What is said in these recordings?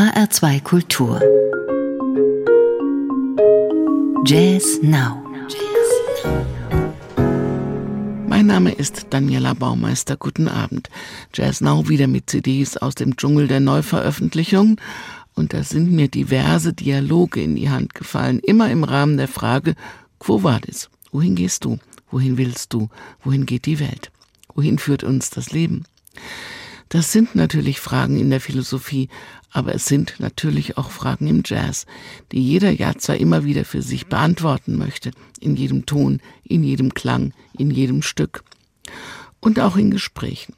HR2 Kultur. Jazz Now. Mein Name ist Daniela Baumeister. Guten Abend. Jazz Now wieder mit CDs aus dem Dschungel der Neuveröffentlichung. Und da sind mir diverse Dialoge in die Hand gefallen, immer im Rahmen der Frage, Quo vadis? Wohin gehst du? Wohin willst du? Wohin geht die Welt? Wohin führt uns das Leben? Das sind natürlich Fragen in der Philosophie, aber es sind natürlich auch Fragen im Jazz, die jeder Jazzer immer wieder für sich beantworten möchte, in jedem Ton, in jedem Klang, in jedem Stück. Und auch in Gesprächen.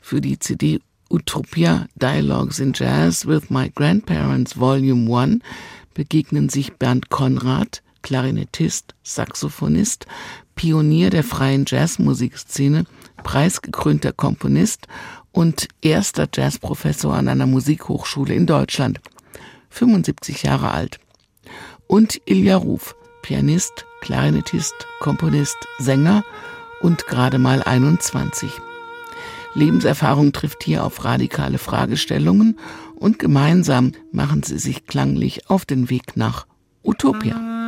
Für die CD Utopia Dialogues in Jazz with My Grandparents Volume 1 begegnen sich Bernd Konrad, Klarinettist, Saxophonist, Pionier der freien Jazzmusikszene, preisgekrönter Komponist und erster Jazzprofessor an einer Musikhochschule in Deutschland, 75 Jahre alt. Und Ilja Ruf, Pianist, Klarinettist, Komponist, Sänger und gerade mal 21. Lebenserfahrung trifft hier auf radikale Fragestellungen und gemeinsam machen sie sich klanglich auf den Weg nach Utopia.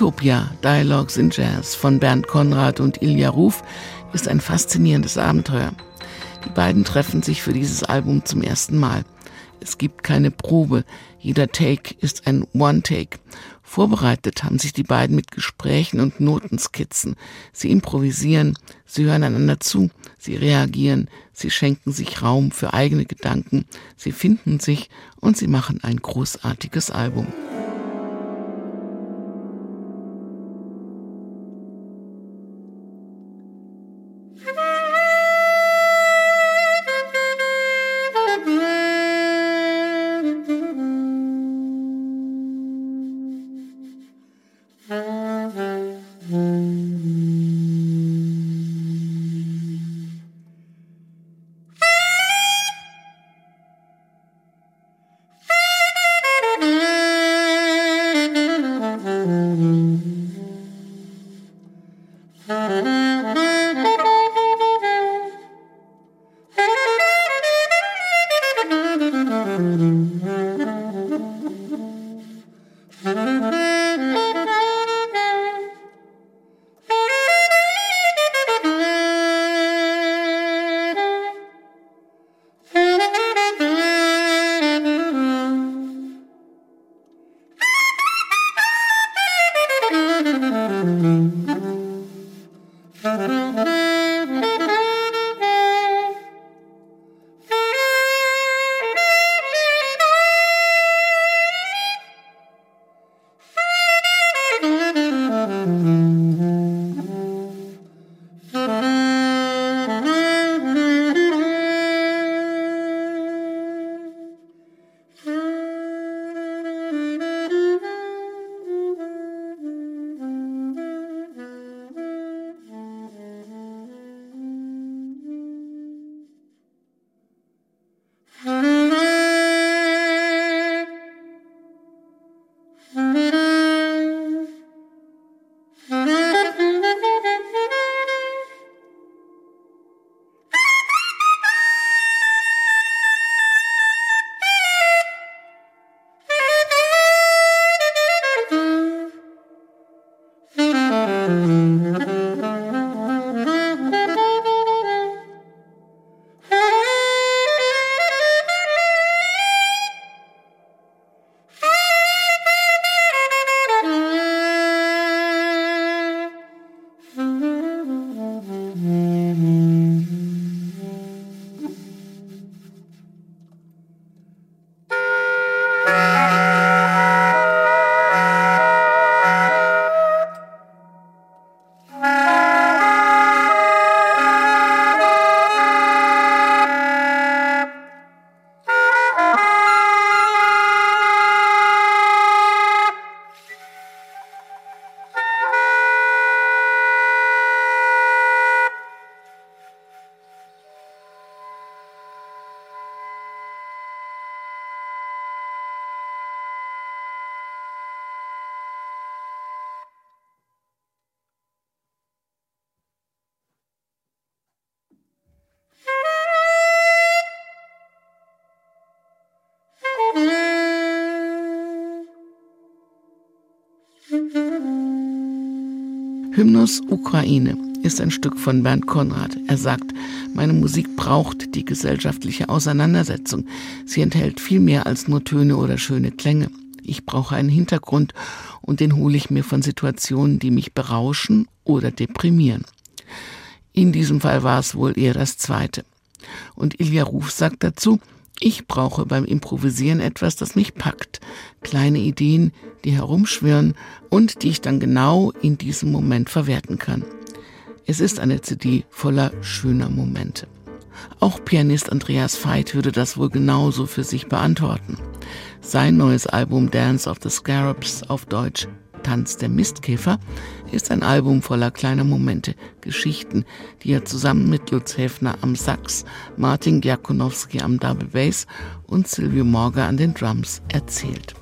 Utopia, Dialogues in Jazz von Bernd Konrad und Ilja Ruf ist ein faszinierendes Abenteuer. Die beiden treffen sich für dieses Album zum ersten Mal. Es gibt keine Probe, jeder Take ist ein One-Take. Vorbereitet haben sich die beiden mit Gesprächen und Notenskizzen. Sie improvisieren, sie hören einander zu, sie reagieren, sie schenken sich Raum für eigene Gedanken, sie finden sich und sie machen ein großartiges Album. Hymnus Ukraine ist ein Stück von Bernd Konrad. Er sagt, meine Musik braucht die gesellschaftliche Auseinandersetzung. Sie enthält viel mehr als nur Töne oder schöne Klänge. Ich brauche einen Hintergrund und den hole ich mir von Situationen, die mich berauschen oder deprimieren. In diesem Fall war es wohl eher das Zweite. Und Ilja Ruf sagt dazu, ich brauche beim Improvisieren etwas, das mich packt. Kleine Ideen, die herumschwirren und die ich dann genau in diesem Moment verwerten kann. Es ist eine CD voller schöner Momente. Auch Pianist Andreas Veit würde das wohl genauso für sich beantworten. Sein neues Album Dance of the Scarabs auf Deutsch Tanz der Mistkäfer ist ein Album voller kleiner Momente, Geschichten, die er zusammen mit Lutz Häfner am Sax, Martin Giakonowski am Double Bass und Silvio Morga an den Drums erzählt.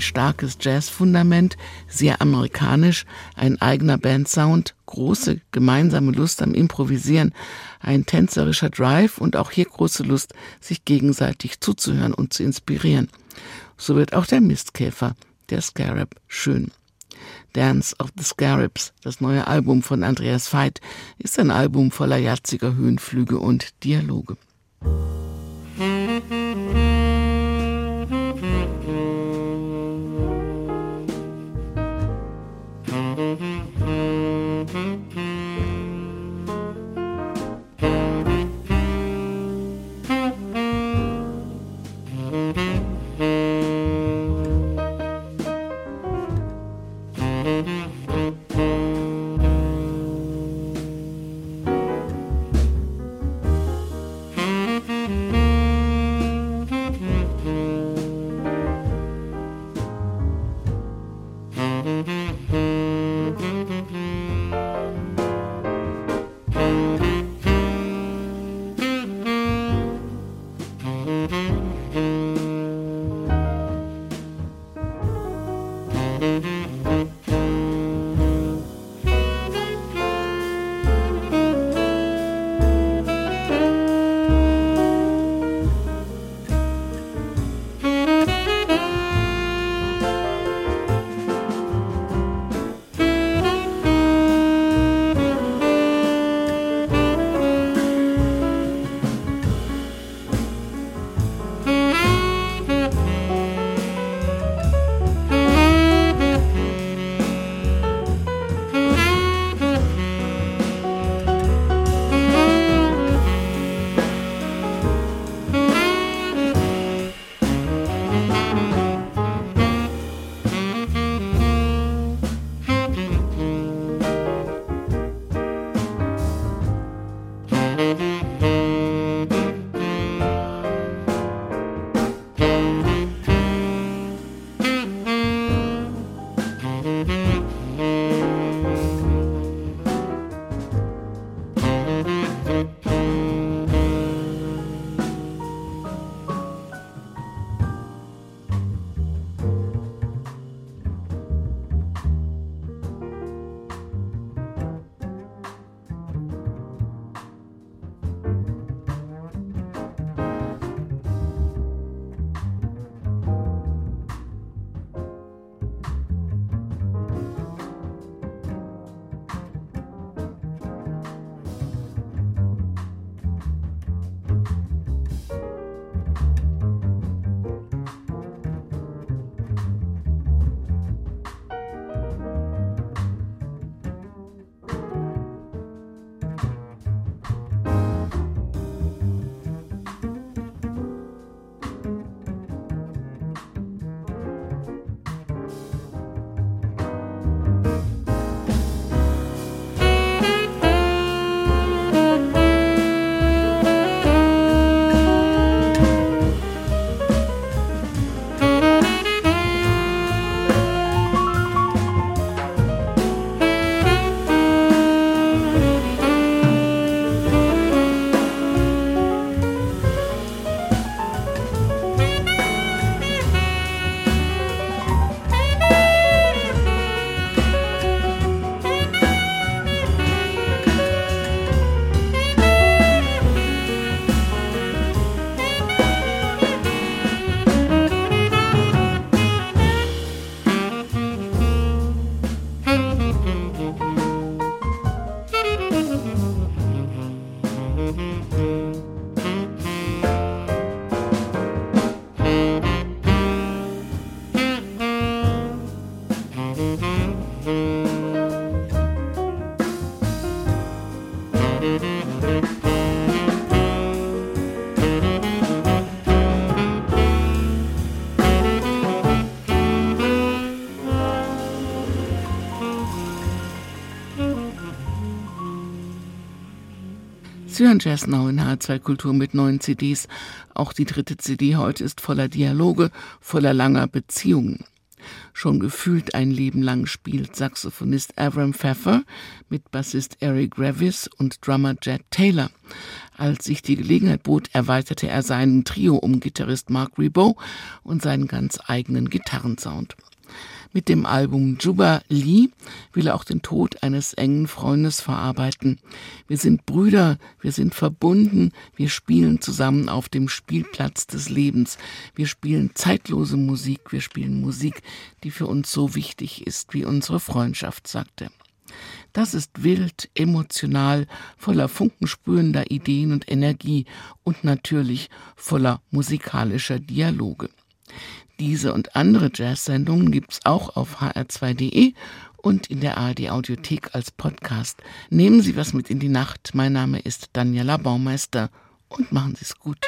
Ein starkes Jazzfundament, sehr amerikanisch, ein eigener Bandsound, große gemeinsame Lust am Improvisieren, ein tänzerischer Drive und auch hier große Lust, sich gegenseitig zuzuhören und zu inspirieren. So wird auch der Mistkäfer, der Scarab, schön. Dance of the Scarabs, das neue Album von Andreas Veit, ist ein Album voller jatziger Höhenflüge und Dialoge. Sie hören Jazz Now in H2 Kultur mit neuen CDs. Auch die dritte CD heute ist voller Dialoge, voller langer Beziehungen. Schon gefühlt ein Leben lang spielt Saxophonist Avram Pfeffer mit Bassist Eric Gravis und Drummer Jed Taylor. Als sich die Gelegenheit bot, erweiterte er seinen Trio um Gitarrist Mark Ribot und seinen ganz eigenen Gitarrensound. Mit dem Album Juba Lee will er auch den Tod eines engen Freundes verarbeiten. Wir sind Brüder, wir sind verbunden, wir spielen zusammen auf dem Spielplatz des Lebens. Wir spielen zeitlose Musik, wir spielen Musik, die für uns so wichtig ist wie unsere Freundschaft, sagte. Das ist wild, emotional, voller funkensprühender Ideen und Energie und natürlich voller musikalischer Dialoge. Diese und andere Jazz-Sendungen gibt's auch auf hr2.de und in der ARD Audiothek als Podcast. Nehmen Sie was mit in die Nacht. Mein Name ist Daniela Baumeister und machen Sie es gut.